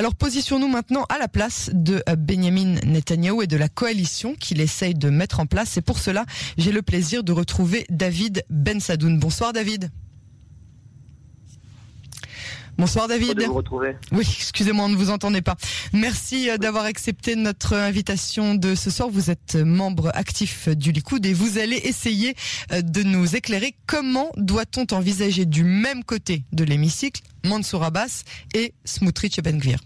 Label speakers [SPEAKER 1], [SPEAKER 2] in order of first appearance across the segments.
[SPEAKER 1] Alors positionnons-nous maintenant à la place de euh, Benjamin Netanyahu et de la coalition qu'il essaye de mettre en place. Et pour cela, j'ai le plaisir de retrouver David Ben Sadoun. Bonsoir David. Bonsoir David.
[SPEAKER 2] Vous retrouver.
[SPEAKER 1] Oui, excusez-moi, on ne vous entendait pas. Merci euh, d'avoir accepté notre invitation de ce soir. Vous êtes membre actif du Likoud et vous allez essayer euh, de nous éclairer comment doit-on envisager du même côté de l'hémicycle Mansour Abbas et Smotrich Ben Gvir.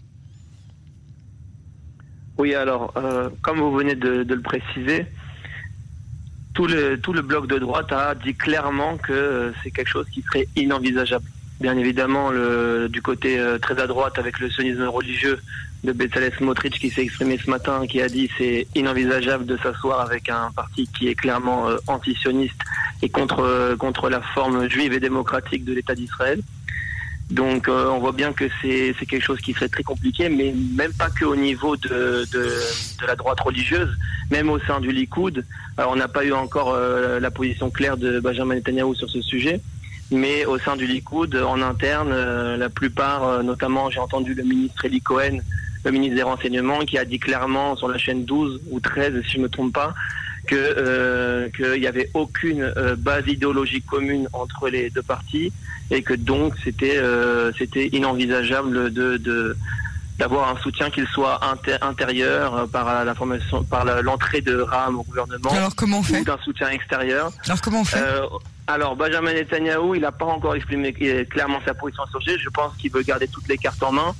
[SPEAKER 2] Oui, alors, euh, comme vous venez de, le préciser, tout le, tout le bloc de droite a dit clairement que c'est quelque chose qui serait inenvisageable bien évidemment le, du côté euh, très à droite avec le sionisme religieux de Bezalel Smotrich qui s'est exprimé ce matin, qui a dit c'est inenvisageable de s'asseoir avec un parti qui est clairement euh, antisioniste et contre euh, contre la forme juive et démocratique de l'État d'Israël. Donc on voit bien que c'est quelque chose qui serait très compliqué, mais même pas que au niveau de, de, de la droite religieuse, même au sein du Likoud. Alors on n'a pas eu encore la position claire de Benjamin Netanyahu sur ce sujet mais au sein du Likoud, en interne, euh, la plupart, euh, notamment j'ai entendu le ministre Eli Cohen, le ministre des Renseignements, qui a dit clairement sur la chaîne 12 ou 13, si je ne me trompe pas, que euh, qu'il n'y avait aucune base idéologique commune entre les deux partis et que donc c'était c'était inenvisageable de, de d'avoir un soutien qu'il soit intérieur par la formation par l'entrée de Ram au gouvernement
[SPEAKER 1] Alors comment on fait
[SPEAKER 2] ou d'un soutien extérieur.
[SPEAKER 1] Alors comment on fait
[SPEAKER 2] alors, Benjamin Netanyahu, il n'a pas encore exprimé clairement sa position sur ce sujet. Je pense qu'il veut garder toutes les cartes en main.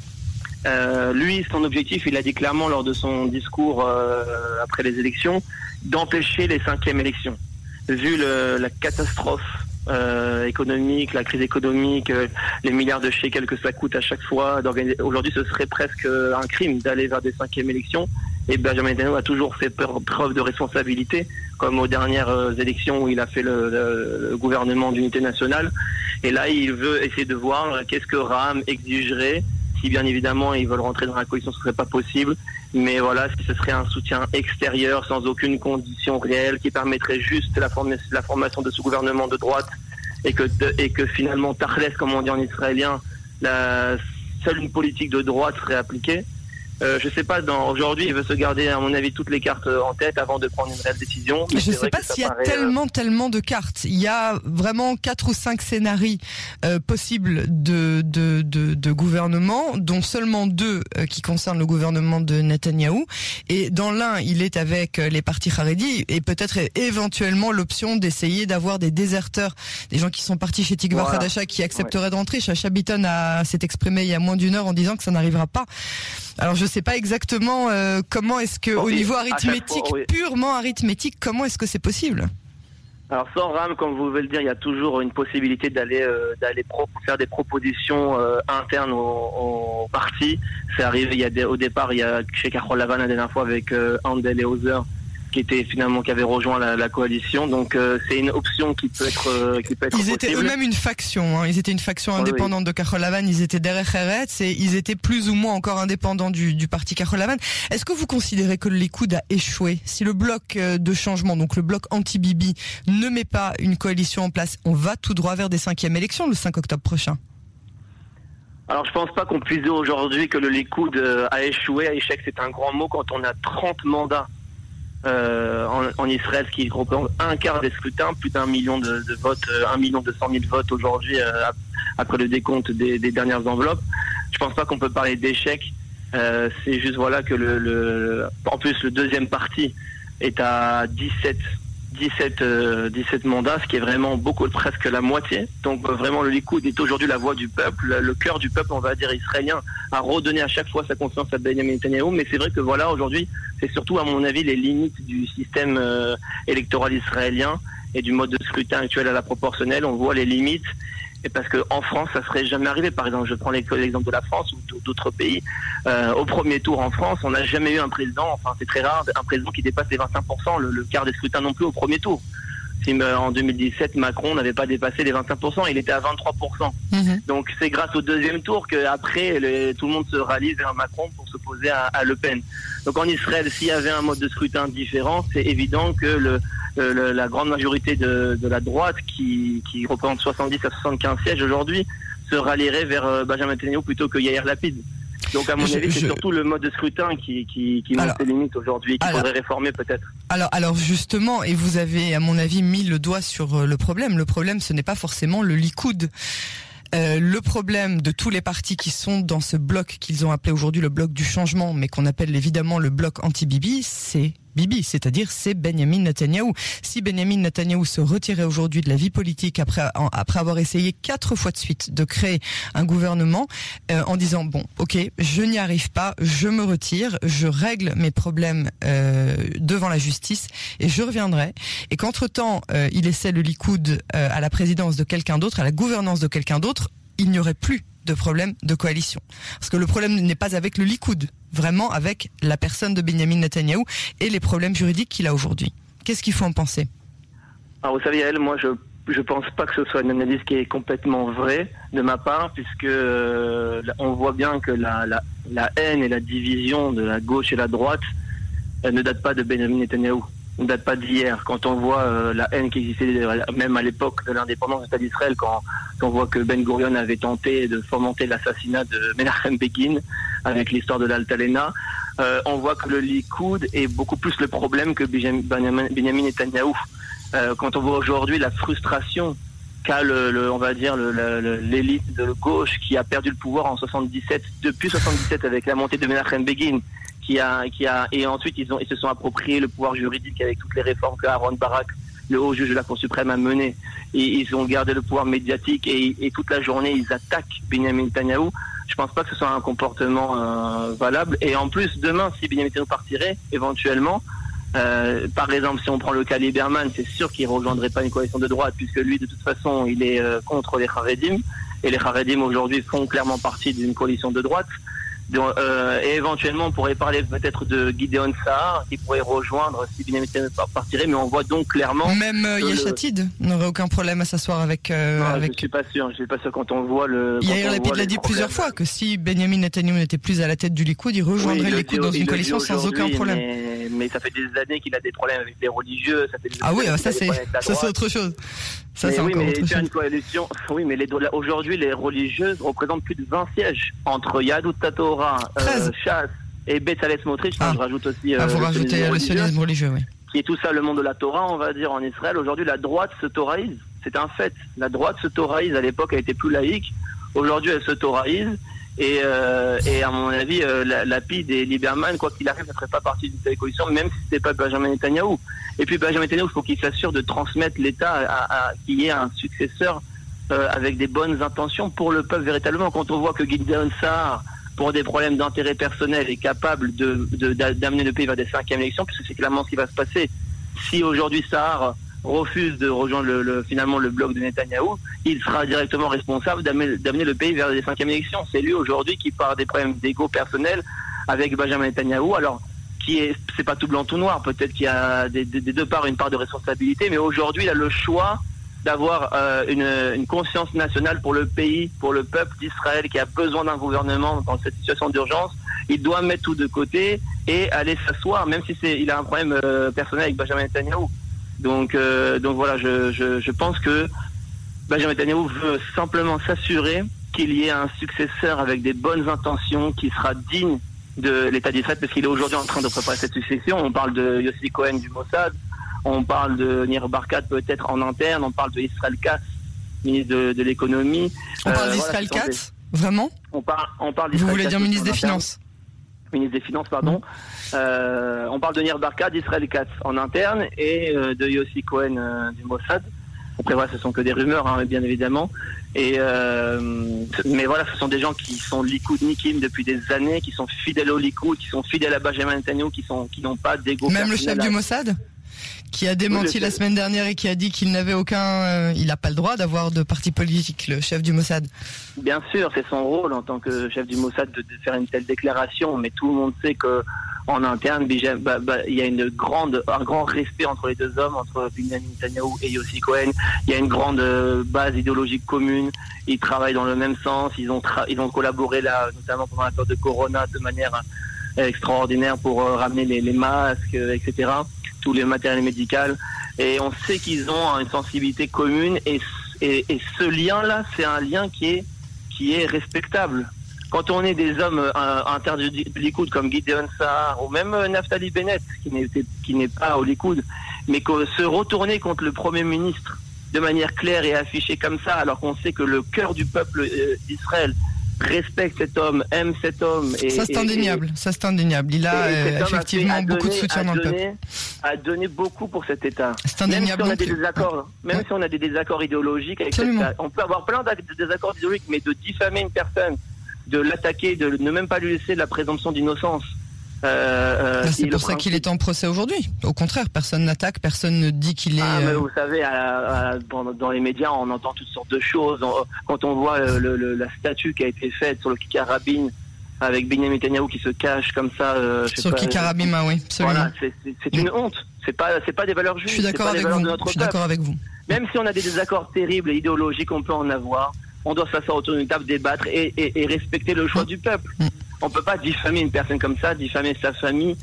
[SPEAKER 2] Euh, lui, son objectif, il a dit clairement lors de son discours euh, après les élections, d'empêcher les cinquièmes élections. Vu le, la catastrophe euh, économique, la crise économique, euh, les milliards de shekels que ça coûte à chaque fois. Aujourd'hui, ce serait presque un crime d'aller vers des cinquièmes élections. Et Benjamin Netanyahu a toujours fait preuve de responsabilité, comme aux dernières euh, élections où il a fait le, le gouvernement d'unité nationale. Et là, il veut essayer de voir qu'est-ce que Ram exigerait bien évidemment ils veulent rentrer dans la coalition, ce serait pas possible. Mais voilà, ce serait un soutien extérieur sans aucune condition réelle qui permettrait juste la, la formation de ce gouvernement de droite et que, et que finalement Tarles, comme on dit en israélien, la, seule une politique de droite serait appliquée. Euh, je sais pas, aujourd'hui, il veut se garder, à mon avis, toutes les cartes en tête avant de prendre une réelle décision.
[SPEAKER 1] Mais je sais pas s'il y a euh, tellement, tellement de cartes. Il y a vraiment quatre ou cinq scénarios euh, possibles de, de, de, de, gouvernement, dont seulement deux euh, qui concernent le gouvernement de Netanyahou. Et dans l'un, il est avec les partis Haredi et peut-être éventuellement l'option d'essayer d'avoir des déserteurs, des gens qui sont partis chez Tikva voilà. qui accepteraient de rentrer. Chacha Bitton s'est exprimé il y a moins d'une heure en disant que ça n'arrivera pas. Alors je sais pas exactement euh, comment est-ce que, au niveau arithmétique, fois, oui. purement arithmétique, comment est-ce que c'est possible?
[SPEAKER 2] Alors sans RAM, comme vous voulez le dire, il y a toujours une possibilité d'aller euh, d'aller faire des propositions euh, internes au, au parti. C'est arrivé il y a des, au départ, il y a chez Carole Lavan la dernière fois avec euh, Andel et Hauser qui était finalement qui avait rejoint la, la coalition. Donc euh, c'est une option qui peut être euh, qui peut être.
[SPEAKER 1] Ils étaient eux-mêmes une faction. Hein. Ils étaient une faction indépendante oui, oui. de Carole Lavan. Ils étaient derrière Eretz et ils étaient plus ou moins encore indépendants du, du parti Carole Lavan. Est-ce que vous considérez que le Likoud a échoué Si le bloc euh, de changement, donc le bloc anti-Bibi, ne met pas une coalition en place, on va tout droit vers des cinquièmes élections le 5 octobre prochain?
[SPEAKER 2] Alors je pense pas qu'on puisse dire aujourd'hui que le Likoud a échoué. Échec, c'est un grand mot quand on a 30 mandats euh, en, en, Israël, ce qui représente un quart des scrutins, plus d'un million de, de, votes, euh, un million deux cent mille votes aujourd'hui euh, après le décompte des, des, dernières enveloppes. Je pense pas qu'on peut parler d'échec. Euh, c'est juste voilà que le, le, en plus le deuxième parti est à 17 17, euh, 17 mandats, ce qui est vraiment beaucoup, presque la moitié. Donc euh, vraiment le Likoud est aujourd'hui la voix du peuple, le cœur du peuple, on va dire israélien, à redonner à chaque fois sa confiance à Benjamin Netanyahu. Mais c'est vrai que voilà, aujourd'hui, c'est surtout à mon avis les limites du système euh, électoral israélien et du mode de scrutin actuel à la proportionnelle. On voit les limites et parce qu'en France, ça serait jamais arrivé. Par exemple, je prends l'exemple de la France ou d'autres pays. Euh, au premier tour en France, on n'a jamais eu un président, enfin c'est très rare, un président qui dépasse les 25%, le, le quart des scrutins non plus au premier tour. Si, euh, en 2017, Macron n'avait pas dépassé les 25%, il était à 23%. Mmh. Donc c'est grâce au deuxième tour qu'après, tout le monde se rallie vers Macron pour s'opposer à, à Le Pen. Donc en Israël, s'il y avait un mode de scrutin différent, c'est évident que le, le, la grande majorité de, de la droite, qui, qui, représente 70 à 75 sièges aujourd'hui, se rallierait vers euh, Benjamin Netanyahu plutôt que Yair Lapid. Donc à mon avis, c'est surtout le mode de scrutin qui, qui, qui monte ses limites aujourd'hui, qu'il faudrait réformer peut-être.
[SPEAKER 1] Alors, alors justement, et vous avez à mon avis mis le doigt sur euh, le problème. Le problème, ce n'est pas forcément le Likoud. Euh, le problème de tous les partis qui sont dans ce bloc qu'ils ont appelé aujourd'hui le bloc du changement, mais qu'on appelle évidemment le bloc anti-Bibi, c'est Bibi, c'est-à-dire c'est Benjamin Netanyahou. Si Benjamin Netanyahou se retirait aujourd'hui de la vie politique après avoir essayé quatre fois de suite de créer un gouvernement euh, en disant bon, ok, je n'y arrive pas, je me retire, je règle mes problèmes euh, devant la justice et je reviendrai. Et qu'entre temps il essaie le Likoud à la présidence de quelqu'un d'autre, à la gouvernance de quelqu'un d'autre, il n'y aurait plus de problème de coalition. Parce que le problème n'est pas avec le Likoud, vraiment avec la personne de Benjamin Netanyahu et les problèmes juridiques qu'il a aujourd'hui. Qu'est-ce qu'il faut en penser?
[SPEAKER 2] Alors vous savez, elle, moi je je pense pas que ce soit une analyse qui est complètement vraie de ma part, puisque euh, on voit bien que la, haine et la division de la gauche et la droite ne datent pas de Benjamin Netanyahu ne date pas d'hier. Quand on voit euh, la haine qui existait euh, même à l'époque de l'indépendance de l'État d'Israël, quand, on voit que Ben Gurion avait tenté de fomenter l'assassinat de Menachem Begin avec l'histoire de l'Altalena, euh, on voit que le Likoud est beaucoup plus le problème que Benjamin, Netanyahu. quand on voit aujourd'hui la frustration qu'a le, on va dire l'élite de gauche qui a perdu le pouvoir en 77 depuis 77 avec la montée de Menachem Begin qui a, qui a, et ensuite ils se sont appropriés le pouvoir juridique avec toutes les réformes que Aaron Barak, le haut juge de la Cour suprême, a menées. Et ils ont gardé le pouvoir médiatique et, toute la journée ils attaquent Benjamin Netanyahu. Je pense pas que ce soit un comportement euh, valable. Et en plus, demain, si Benjamin Netanyahu partirait, éventuellement, euh, par exemple, si on prend le cas Lieberman, c'est sûr qu'il rejoindrait pas une coalition de droite, puisque lui, de toute façon, il est euh, contre les Haredim. Et les Haredim, aujourd'hui, font clairement partie d'une coalition de droite. Euh, et éventuellement, on pourrait parler peut-être de Gideon Sahar, qui pourrait rejoindre si Benjamin partirait, mais on voit donc clairement.
[SPEAKER 1] Même euh, Yeshatid n'aurait aucun problème à s'asseoir avec. Euh,
[SPEAKER 2] non,
[SPEAKER 1] avec...
[SPEAKER 2] Je suis pas sûr. Je suis pas sûr quand on voit le.
[SPEAKER 1] Yair Lapid l'a dit plusieurs fois que si Benjamin Netanyahu n'était plus à la tête du Likoud, il rejoindrait le Likoud dans une coalition sans aucun problème.
[SPEAKER 2] Mais, mais, ça fait des années qu'il a des problèmes avec les religieux. Ça fait
[SPEAKER 1] ah oui, ça c'est ça c'est autre chose. Ça c'est
[SPEAKER 2] oui, mais
[SPEAKER 1] autre chose.
[SPEAKER 2] Une coalition. Oui, mais aujourd'hui les religieuses représentent plus de 20 sièges entre Yadou Tatora. Euh, Chasse et Betzalel Smotrich, ah. je rajoute aussi.
[SPEAKER 1] ah, euh, rajouter le sionisme religieux, oui.
[SPEAKER 2] Qui est tout ça le monde de la Torah, on va dire, en Israël. Aujourd'hui, la droite se toraïse. C'est un fait. La droite se toraïse. À l'époque, elle était plus laïque. Aujourd'hui, elle se toraïse. Et, euh, et à mon avis, euh, la, PID et Lieberman, quoi qu'il arrive, ne ferait pas partie d'une telle coalition, même si c'était pas Benjamin Netanyahu. Et puis Benjamin Netanyahu, il faut qu'il s'assure de transmettre l'État à, à, qu'il y ait un successeur euh, avec des bonnes intentions pour le peuple véritablement. Quand on voit que Gideon Sahar, pour des problèmes d'intérêt personnel, est capable d'amener le pays vers des cinquièmes élections, puisque c'est clairement ce qui va se passer. Si aujourd'hui Sahar refuse de rejoindre le, finalement le bloc de Netanyahou, il sera directement responsable d'amener le pays vers des cinquièmes élections. C'est lui aujourd'hui qui part des problèmes d'ego personnel avec Benjamin Netanyahou. Alors, qui est, c'est pas tout blanc tout noir. Peut-être qu'il y a des, deux parts une part de responsabilité, mais aujourd'hui, il a le choix d'avoir euh, une, une, conscience nationale pour le pays, pour le peuple d'Israël qui a besoin d'un gouvernement dans cette situation d'urgence. Il doit mettre tout de côté et aller s'asseoir, même si c'est, il a un problème euh, personnel avec Benjamin Netanyahu. Donc, euh, donc voilà, je, je, je, pense que Benjamin Netanyahu veut simplement s'assurer qu'il y ait un successeur avec des bonnes intentions, qui sera digne de l'État d'Israël, parce qu'il est aujourd'hui en train de préparer cette succession. On parle de Yossi Cohen du Mossad, on parle de Nir Barkat peut-être en interne, on parle de Israël Katz, ministre de, l'économie.
[SPEAKER 1] On parle euh, d'Israël Katz Vraiment?
[SPEAKER 2] On parle, on parle
[SPEAKER 1] Vous voulez dire ministre des Finances?
[SPEAKER 2] Ministre des Finances, pardon. Euh, on parle de Nir Barkat, d'Israël Katz en interne et euh, de Yossi Cohen du Mossad. Après voilà, ce sont que des rumeurs, hein, bien évidemment. Et mais voilà, ce sont des gens qui sont Likoud Nikim depuis des années, qui sont fidèles au Likoud, qui sont fidèles à Benjamin Netanyahu, qui sont qui n'ont pas d'égo.
[SPEAKER 1] Même le chef du Mossad? Qui a démenti la semaine dernière et qui a dit qu'il n'avait aucun, euh, il n'a pas le droit d'avoir de parti politique, le chef du Mossad.
[SPEAKER 2] Bien sûr, c'est son rôle en tant que chef du Mossad de, faire une telle déclaration, mais tout le monde sait que en interne, bah, bah, il y a une grande, un grand respect entre les deux hommes, entre Benjamin Netanyahu et Yossi Cohen. Il y a une grande euh, base idéologique commune. Ils travaillent dans le même sens. Ils ont, ils ont collaboré là, notamment pendant la période de Corona, de manière euh, extraordinaire pour ramener les, les masques, etc tous les matériels médicaux. Et on sait qu'ils ont une sensibilité commune et, et, ce lien-là, c'est un lien qui est, qui est respectable. quand on est des hommes euh, interdits du Likoud comme Gideon Sahar ou même euh, Naftali Bennett, qui n'est pas au Likoud, mais que se retourner contre le Premier ministre de manière claire et affichée comme ça, alors qu'on sait que le cœur du peuple euh, d'Israël respecte cet homme, aime cet homme. Et,
[SPEAKER 1] ça c'est
[SPEAKER 2] et-
[SPEAKER 1] indéniable, ça c'est indéniable. Il a
[SPEAKER 2] cet
[SPEAKER 1] euh,
[SPEAKER 2] a
[SPEAKER 1] effectivement beaucoup de
[SPEAKER 2] donné-
[SPEAKER 1] soutien dans le peuple.
[SPEAKER 2] donné- A donné beaucoup pour cet État.
[SPEAKER 1] C'est
[SPEAKER 2] Même si
[SPEAKER 1] indéniable.
[SPEAKER 2] on a des désaccords, même
[SPEAKER 1] Ouais.
[SPEAKER 2] si on a des désaccords idéologiques avec
[SPEAKER 1] Absolument.
[SPEAKER 2] cette- on peut avoir plein de désaccords idéologiques, mais de diffamer une personne, de l'attaquer, de ne même pas lui laisser la présomption d'innocence. Euh, euh, qui
[SPEAKER 1] c'est pour ça qu'il est en procès aujourd'hui. Au contraire, personne n'attaque, personne ne dit qu'il est.
[SPEAKER 2] Ah, mais
[SPEAKER 1] euh,
[SPEAKER 2] vous savez, à- à- dans, dans les médias, on entend toutes sortes de choses. On- quand on voit euh, le- le- la statue qui a été faite sur le Kikarabine avec Benjamin Netanyahu qui se cache comme ça, euh, je sais
[SPEAKER 1] sur Kikarabima, oui, absolument.
[SPEAKER 2] Voilà, c'est- une honte. C'est pas, c'est pas des valeurs
[SPEAKER 1] Je
[SPEAKER 2] justes.
[SPEAKER 1] suis d'accord avec vous. Je suis d'accord avec vous.
[SPEAKER 2] Même si on a des désaccords terribles et idéologiques, on peut en avoir. On doit s'asseoir autour d'une table, débattre et, et- et respecter le choix
[SPEAKER 1] Mm.
[SPEAKER 2] du peuple.
[SPEAKER 1] Mm.
[SPEAKER 2] On peut pas diffamer une personne comme ça, diffamer sa famille.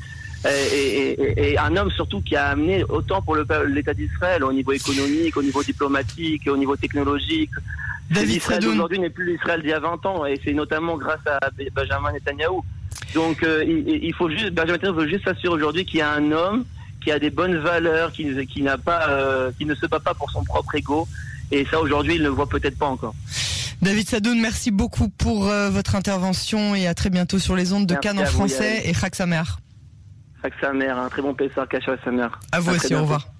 [SPEAKER 2] euh, Et, et- et- et un homme surtout qui a amené autant pour peuple- l'État d'Israël au niveau économique, au niveau diplomatique, au niveau technologique. L'Israël
[SPEAKER 1] Sadoun.
[SPEAKER 2] d'aujourd'hui n'est plus l'Israël d'il y a 20 ans et c'est notamment grâce à Benjamin Netanyahou. Donc euh, il, il faut juste Benjamin Netanyahou veut juste s'assurer aujourd'hui qu'il y a un homme qui a des bonnes valeurs, qui, qui n'a pas, euh, qui ne se bat pas pour son propre ego. Et ça aujourd'hui il ne le voit peut-être pas encore.
[SPEAKER 1] David Sadoun, merci beaucoup pour euh, votre intervention et à très bientôt sur les ondes de
[SPEAKER 2] Merci
[SPEAKER 1] Cannes en français et Chag Samer.
[SPEAKER 2] Avec sa mère, un très bon Pessar caché à sa mère.
[SPEAKER 1] À vous
[SPEAKER 2] À
[SPEAKER 1] aussi, au revoir.